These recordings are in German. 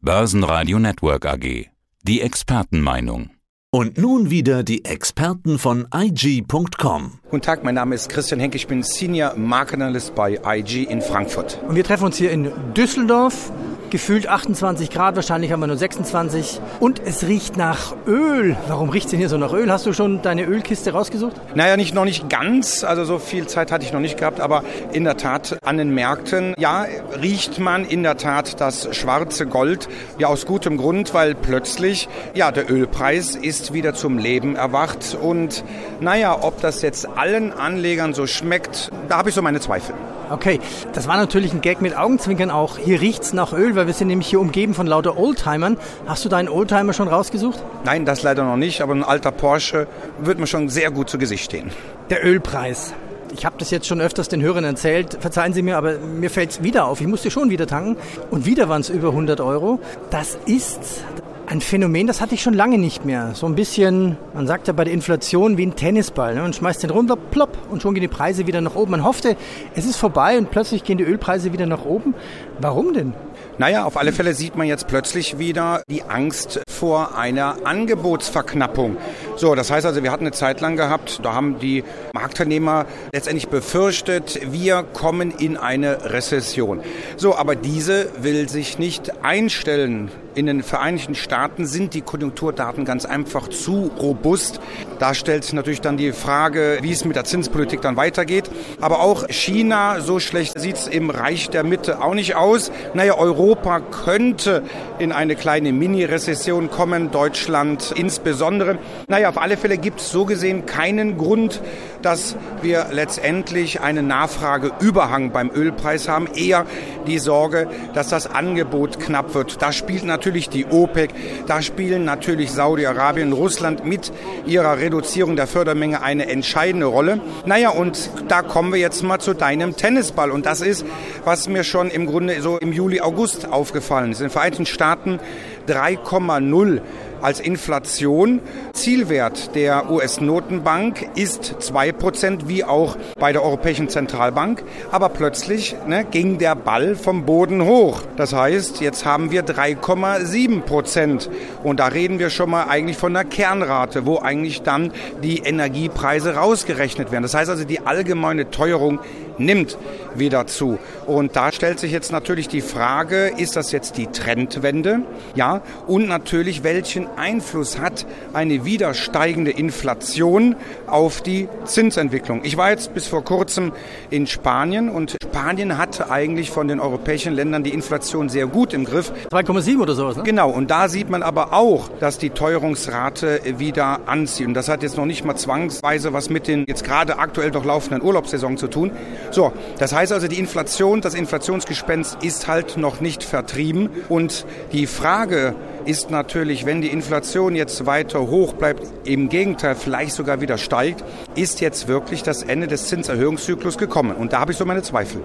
Börsenradio Network AG. Die Expertenmeinung. Und nun wieder die Experten von IG.com. Guten Tag, mein Name ist Christian Henke, ich bin Senior Markenanalyst bei IG in Frankfurt. Und wir treffen uns hier in Düsseldorf. Gefühlt 28 Grad, wahrscheinlich haben wir nur 26. Und es riecht nach Öl. Warum riecht es denn hier so nach Öl? Hast du schon deine Ölkiste rausgesucht? Naja, nicht, noch nicht ganz. Also so viel Zeit hatte ich noch nicht gehabt. Aber in der Tat an den Märkten, ja, riecht man in der Tat das schwarze Gold. Ja, aus gutem Grund, weil plötzlich, ja, der Ölpreis ist wieder zum Leben erwacht. Und naja, ob das jetzt allen Anlegern so schmeckt, da habe ich so meine Zweifel. Okay, das war natürlich ein Gag mit Augenzwinkern auch. Hier riecht's nach Öl, weil wir sind nämlich hier umgeben von lauter Oldtimern. Hast du deinen Oldtimer schon rausgesucht? Nein, das leider noch nicht, aber ein alter Porsche wird mir schon sehr gut zu Gesicht stehen. Der Ölpreis. Ich habe das jetzt schon öfters den Hörern erzählt. Verzeihen Sie mir, aber mir fällt's wieder auf. Ich musste schon wieder tanken und wieder waren es über 100 Euro. Das ist ein Phänomen, das hatte ich schon lange nicht mehr. So ein bisschen, man sagt ja bei der Inflation wie ein Tennisball. Ne? Man schmeißt den runter, plopp, und schon gehen die Preise wieder nach oben. Man hoffte, es ist vorbei und plötzlich gehen die Ölpreise wieder nach oben. Warum denn? Naja, auf alle Fälle sieht man jetzt plötzlich wieder die Angst vor einer Angebotsverknappung. So, das heißt also, wir hatten eine Zeit lang gehabt, da haben die Marktteilnehmer letztendlich befürchtet, wir kommen in eine Rezession. So, aber diese will sich nicht einstellen. In den Vereinigten Staaten sind die Konjunkturdaten ganz einfach zu robust. Da stellt natürlich dann die Frage, wie es mit der Zinspolitik dann weitergeht. Aber auch China, so schlecht sieht es im Reich der Mitte auch nicht aus. Naja, Europa könnte in eine kleine Mini-Rezession kommen, Deutschland insbesondere. Naja, auf alle Fälle gibt es so gesehen keinen Grund, dass wir letztendlich einen Nachfrageüberhang beim Ölpreis haben. Eher die Sorge, dass das Angebot knapp wird. Da spielt natürlich die OPEC, da spielen natürlich Saudi-Arabien, Russland mit ihrer Reduzierung der Fördermenge eine entscheidende Rolle. Naja, und da kommen wir jetzt mal zu deinem Tennisball. Und das ist, was mir schon im Grunde so im Juli, August aufgefallen ist. In den Vereinigten Staaten 3,0 als Inflation. Zielwert der US-Notenbank ist 2%, wie auch bei der Europäischen Zentralbank. Aber plötzlich ne, ging der Ball vom Boden hoch. Das heißt, jetzt haben wir 3,7%. Und da reden wir schon mal eigentlich von der Kernrate, wo eigentlich dann die Energiepreise rausgerechnet werden. Das heißt also, die allgemeine Teuerung nimmt wieder zu. Und da stellt sich jetzt natürlich die Frage, ist das jetzt die Trendwende? Ja, und natürlich, welchen Einfluss hat eine wieder steigende Inflation auf die Zinsentwicklung? Ich war jetzt bis vor kurzem in Spanien und Spanien hat eigentlich von den europäischen Ländern die Inflation sehr gut im Griff. 3,7 oder sowas, ne? Genau, und da sieht man aber auch, dass die Teuerungsrate wieder anzieht. Und das hat jetzt noch nicht mal zwangsweise was mit den jetzt gerade aktuell doch laufenden Urlaubssaison zu tun. So, das heißt also, die Inflation, das Inflationsgespenst ist halt noch nicht vertrieben. Und die Frage ist natürlich, wenn die Inflation jetzt weiter hoch bleibt, im Gegenteil vielleicht sogar wieder steigt, ist jetzt wirklich das Ende des Zinserhöhungszyklus gekommen. Und da habe ich so meine Zweifel.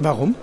Warum?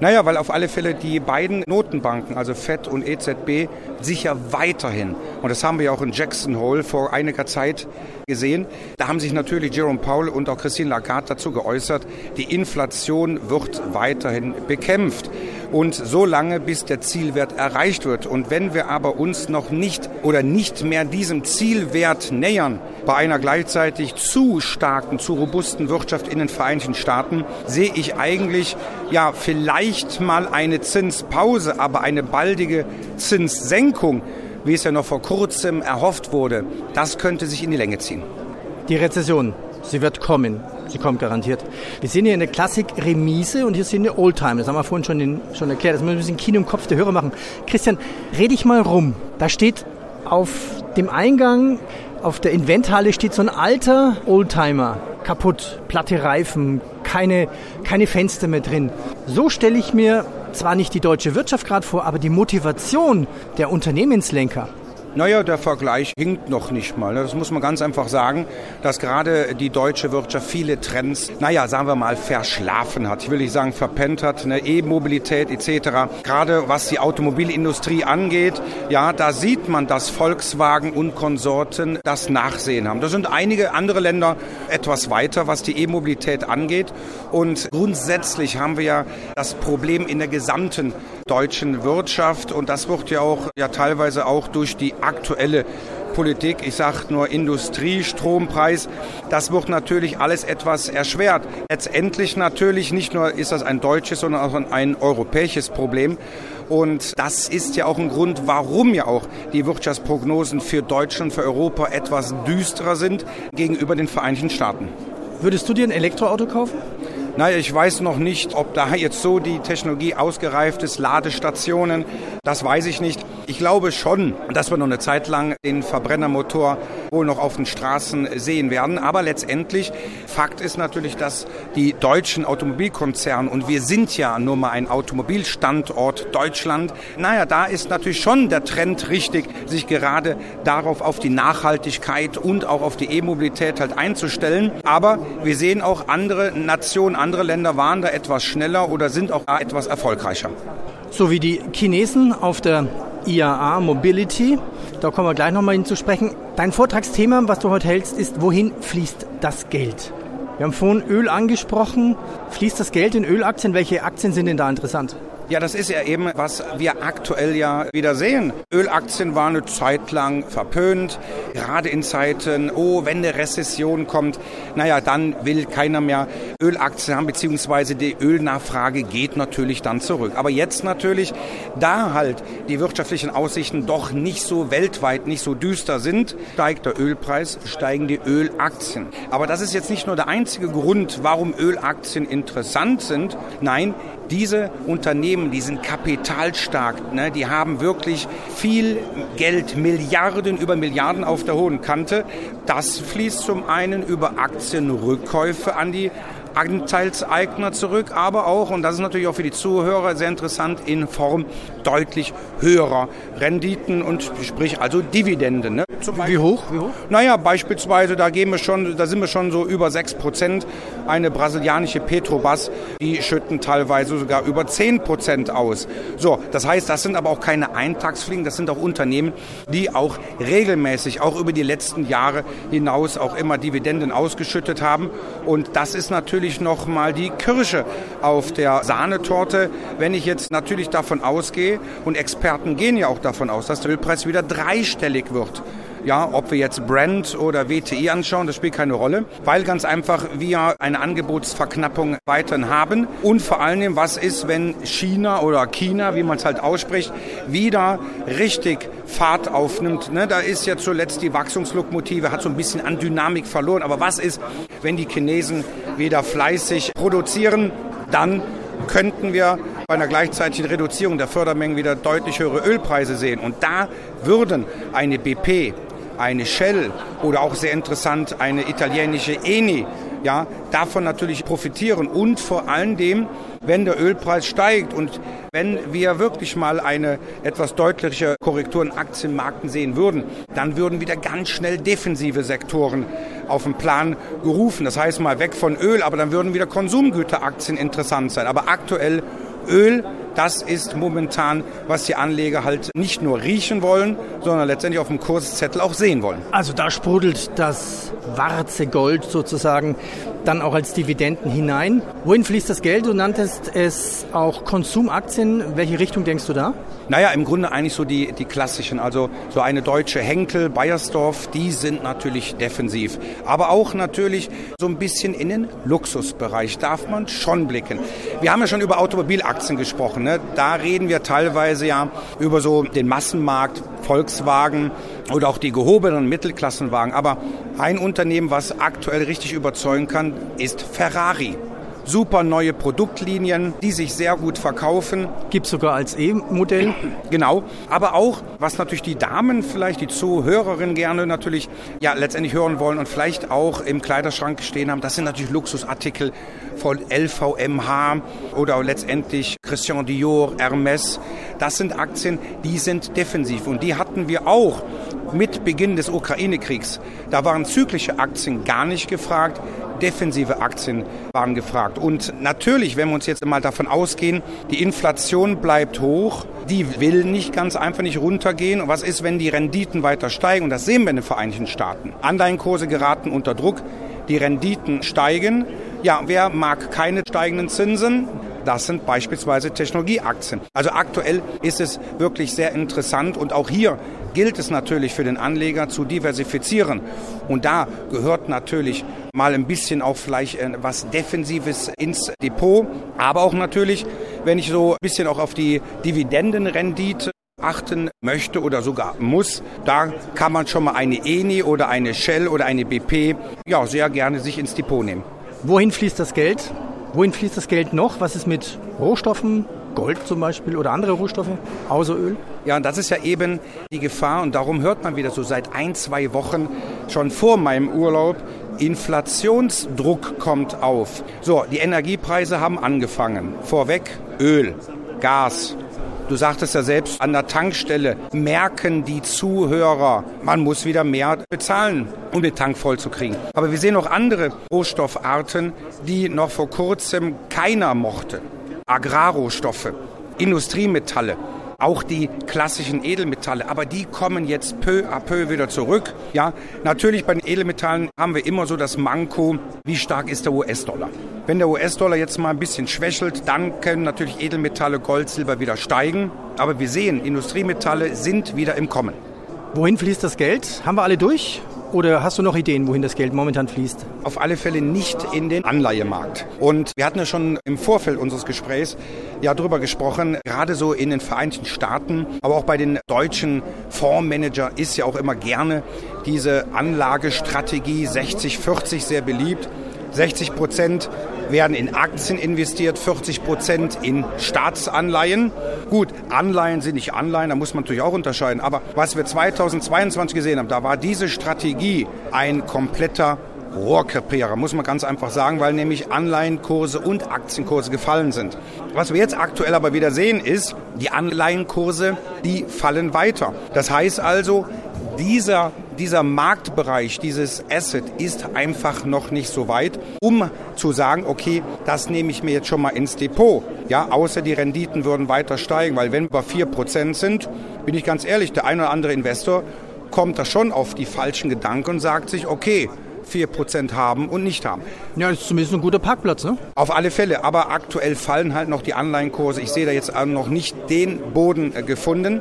Naja, weil auf alle Fälle die beiden Notenbanken, also FED und EZB, sicher weiterhin, und das haben wir auch in Jackson Hole vor einiger Zeit gesehen, da haben sich natürlich Jerome Powell und auch Christine Lagarde dazu geäußert, die Inflation wird weiterhin bekämpft. Und so lange, bis der Zielwert erreicht wird. Und wenn wir aber uns noch nicht oder nicht mehr diesem Zielwert nähern, bei einer gleichzeitig zu starken, zu robusten Wirtschaft in den Vereinigten Staaten, sehe ich eigentlich ja vielleicht mal eine Zinspause, aber eine baldige Zinssenkung, wie es ja noch vor kurzem erhofft wurde, das könnte sich in die Länge ziehen. Die Rezession, sie wird kommen. Sie kommt garantiert. Wir sehen hier eine Klassik-Remise und hier sind eine Oldtimer. Das haben wir vorhin schon, den, schon erklärt. Das müssen wir ein bisschen Kino im Kopf der Hörer machen. Christian, rede ich mal rum. Da steht auf dem Eingang, auf der Inventhalle steht so ein alter Oldtimer. Kaputt, platte Reifen, keine, keine Fenster mehr drin. So stelle ich mir zwar nicht die deutsche Wirtschaft gerade vor, aber die Motivation der Unternehmenslenker naja, der Vergleich hinkt noch nicht mal. Das muss man ganz einfach sagen, dass gerade die deutsche Wirtschaft viele Trends, naja, sagen wir mal, verschlafen hat. Ich will nicht sagen verpennt hat, eine E-Mobilität etc. Gerade was die Automobilindustrie angeht, ja, da sieht man, dass Volkswagen und Konsorten das Nachsehen haben. Da sind einige andere Länder etwas weiter, was die E-Mobilität angeht. Und grundsätzlich haben wir ja das Problem in der gesamten deutschen Wirtschaft und das wird ja auch ja teilweise auch durch die aktuelle Politik, ich sage nur Industrie, Strompreis, das wird natürlich alles etwas erschwert. Letztendlich natürlich nicht nur ist das ein deutsches, sondern auch ein europäisches Problem. Und das ist ja auch ein Grund, warum ja auch die Wirtschaftsprognosen für Deutschland, für Europa etwas düsterer sind gegenüber den Vereinigten Staaten. Würdest du dir ein Elektroauto kaufen? Naja, ich weiß noch nicht, ob da jetzt so die Technologie ausgereift ist, Ladestationen, das weiß ich nicht. Ich glaube schon, dass wir noch eine Zeit lang den Verbrennermotor wohl noch auf den Straßen sehen werden. Aber letztendlich, Fakt ist natürlich, dass die deutschen Automobilkonzerne, und wir sind ja nur mal ein Automobilstandort Deutschland, naja, da ist natürlich schon der Trend richtig, sich gerade darauf auf die Nachhaltigkeit und auch auf die E-Mobilität halt einzustellen. Aber wir sehen auch andere Nationen, andere Länder waren da etwas schneller oder sind auch da etwas erfolgreicher. So wie die Chinesen auf der IAA Mobility. Da kommen wir gleich nochmal hin zu sprechen. Dein Vortragsthema, was du heute hältst, ist, wohin fließt das Geld? Wir haben vorhin Öl angesprochen. Fließt das Geld in Ölaktien? Welche Aktien sind denn da interessant? Ja, das ist ja eben, was wir aktuell ja wieder sehen. Ölaktien waren eine Zeit lang verpönt, gerade in Zeiten, oh, wenn eine Rezession kommt, naja, dann will keiner mehr Ölaktien haben, beziehungsweise die Ölnachfrage geht natürlich dann zurück. Aber jetzt natürlich, da halt die wirtschaftlichen Aussichten doch nicht so weltweit, nicht so düster sind, steigt der Ölpreis, steigen die Ölaktien. Aber das ist jetzt nicht nur der einzige Grund, warum Ölaktien interessant sind. Nein, diese Unternehmen, die sind kapitalstark, ne? die haben wirklich viel Geld, Milliarden über Milliarden auf der hohen Kante. Das fließt zum einen über Aktienrückkäufe an die Anteilseigner zurück, aber auch, und das ist natürlich auch für die Zuhörer sehr interessant, in Form deutlich höherer Renditen und sprich also Dividenden. Ne? Wie hoch? Wie hoch? Naja, beispielsweise, da, gehen wir schon, da sind wir schon so über 6 Prozent. Eine brasilianische Petrobras, die schütten teilweise sogar über 10 Prozent aus. So, das heißt, das sind aber auch keine Eintagsfliegen, das sind auch Unternehmen, die auch regelmäßig, auch über die letzten Jahre hinaus auch immer Dividenden ausgeschüttet haben. Und das ist natürlich nochmal die Kirsche auf der Sahnetorte, wenn ich jetzt natürlich davon ausgehe, und Experten gehen ja auch davon aus, dass der Ölpreis wieder dreistellig wird. Ja, ob wir jetzt Brand oder WTI anschauen, das spielt keine Rolle, weil ganz einfach wir eine Angebotsverknappung weiterhin haben. Und vor allem, was ist, wenn China oder China, wie man es halt ausspricht, wieder richtig Fahrt aufnimmt. Ne? Da ist ja zuletzt die Wachstumslokomotive, hat so ein bisschen an Dynamik verloren. Aber was ist, wenn die Chinesen wieder fleißig produzieren, dann könnten wir bei einer gleichzeitigen Reduzierung der Fördermengen wieder deutlich höhere Ölpreise sehen. Und da würden eine BP, eine Shell oder auch sehr interessant eine italienische Eni, ja, davon natürlich profitieren und vor allen Dingen, wenn der Ölpreis steigt und wenn wir wirklich mal eine etwas deutliche Korrektur in Aktienmärkten sehen würden, dann würden wieder ganz schnell defensive Sektoren auf den Plan gerufen. Das heißt mal weg von Öl, aber dann würden wieder Konsumgüteraktien interessant sein. Aber aktuell Öl das ist momentan, was die Anleger halt nicht nur riechen wollen, sondern letztendlich auf dem Kurszettel auch sehen wollen. Also da sprudelt das warze Gold sozusagen dann auch als Dividenden hinein. Wohin fließt das Geld? Du nanntest es auch Konsumaktien. Welche Richtung denkst du da? Naja, im Grunde eigentlich so die, die klassischen. Also so eine deutsche Henkel, Bayersdorf, die sind natürlich defensiv. Aber auch natürlich so ein bisschen in den Luxusbereich darf man schon blicken. Wir haben ja schon über Automobilaktien gesprochen. Ne? Da reden wir teilweise ja über so den Massenmarkt, Volkswagen oder auch die gehobenen Mittelklassenwagen. Aber ein Unternehmen, was aktuell richtig überzeugen kann, ist Ferrari super neue Produktlinien, die sich sehr gut verkaufen. Gibt es sogar als E-Modell. Genau. Aber auch, was natürlich die Damen, vielleicht die Zuhörerinnen gerne natürlich ja letztendlich hören wollen und vielleicht auch im Kleiderschrank stehen haben, das sind natürlich Luxusartikel von LVMH oder letztendlich Christian Dior, Hermes. Das sind Aktien, die sind defensiv und die hatten wir auch mit Beginn des Ukraine-Kriegs. Da waren zyklische Aktien gar nicht gefragt, defensive Aktien waren gefragt. Und natürlich, wenn wir uns jetzt mal davon ausgehen, die Inflation bleibt hoch, die will nicht ganz einfach nicht runtergehen. Und was ist, wenn die Renditen weiter steigen? Und das sehen wir in den Vereinigten Staaten. Anleihenkurse geraten unter Druck, die Renditen steigen. Ja, wer mag keine steigenden Zinsen? Das sind beispielsweise Technologieaktien. Also aktuell ist es wirklich sehr interessant und auch hier gilt es natürlich für den Anleger zu diversifizieren. Und da gehört natürlich mal ein bisschen auch vielleicht äh, was Defensives ins Depot, aber auch natürlich, wenn ich so ein bisschen auch auf die Dividendenrendite achten möchte oder sogar muss, da kann man schon mal eine Eni oder eine Shell oder eine BP ja sehr gerne sich ins Depot nehmen. Wohin fließt das Geld? Wohin fließt das Geld noch? Was ist mit Rohstoffen, Gold zum Beispiel oder andere Rohstoffe außer Öl? Ja, und das ist ja eben die Gefahr und darum hört man wieder so seit ein, zwei Wochen schon vor meinem Urlaub, Inflationsdruck kommt auf. So, die Energiepreise haben angefangen. Vorweg Öl, Gas, Du sagtest ja selbst, an der Tankstelle merken die Zuhörer, man muss wieder mehr bezahlen, um den Tank voll zu kriegen. Aber wir sehen auch andere Rohstoffarten, die noch vor kurzem keiner mochte. Agrarrohstoffe, Industriemetalle auch die klassischen Edelmetalle, aber die kommen jetzt peu à peu wieder zurück. Ja, natürlich bei den Edelmetallen haben wir immer so das Manko, wie stark ist der US-Dollar. Wenn der US-Dollar jetzt mal ein bisschen schwächelt, dann können natürlich Edelmetalle, Gold, Silber wieder steigen. Aber wir sehen, Industriemetalle sind wieder im Kommen. Wohin fließt das Geld? Haben wir alle durch? Oder hast du noch Ideen, wohin das Geld momentan fließt? Auf alle Fälle nicht in den Anleihemarkt. Und wir hatten ja schon im Vorfeld unseres Gesprächs ja darüber gesprochen, gerade so in den Vereinigten Staaten, aber auch bei den deutschen Fondsmanager ist ja auch immer gerne diese Anlagestrategie 60-40 sehr beliebt. 60 Prozent werden in Aktien investiert, 40 Prozent in Staatsanleihen. Gut, Anleihen sind nicht Anleihen, da muss man natürlich auch unterscheiden. Aber was wir 2022 gesehen haben, da war diese Strategie ein kompletter Rohrkrepierer, muss man ganz einfach sagen, weil nämlich Anleihenkurse und Aktienkurse gefallen sind. Was wir jetzt aktuell aber wieder sehen, ist, die Anleihenkurse, die fallen weiter. Das heißt also, dieser dieser Marktbereich, dieses Asset ist einfach noch nicht so weit, um zu sagen, okay, das nehme ich mir jetzt schon mal ins Depot. Ja, außer die Renditen würden weiter steigen, weil wenn wir bei 4% sind, bin ich ganz ehrlich, der ein oder andere Investor kommt da schon auf die falschen Gedanken und sagt sich, okay, 4% haben und nicht haben. Ja, das ist zumindest ein guter Parkplatz, ne? Auf alle Fälle, aber aktuell fallen halt noch die Anleihenkurse. Ich sehe da jetzt noch nicht den Boden äh, gefunden.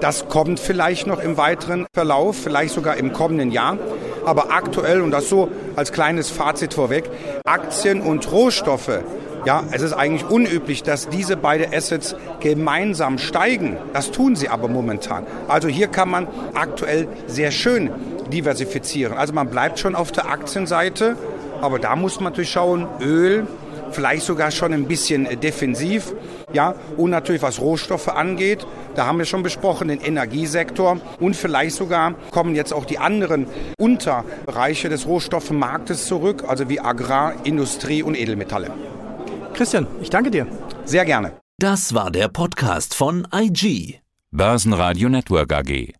Das kommt vielleicht noch im weiteren Verlauf, vielleicht sogar im kommenden Jahr. Aber aktuell, und das so als kleines Fazit vorweg, Aktien und Rohstoffe ja, es ist eigentlich unüblich, dass diese beiden Assets gemeinsam steigen. Das tun sie aber momentan. Also hier kann man aktuell sehr schön diversifizieren. Also man bleibt schon auf der Aktienseite, aber da muss man natürlich schauen, Öl, vielleicht sogar schon ein bisschen defensiv. Ja, und natürlich was Rohstoffe angeht, da haben wir schon besprochen, den Energiesektor und vielleicht sogar kommen jetzt auch die anderen Unterbereiche des Rohstoffmarktes zurück, also wie Agrar, Industrie und Edelmetalle. Christian, ich danke dir. Sehr gerne. Das war der Podcast von IG. Börsenradio Network AG.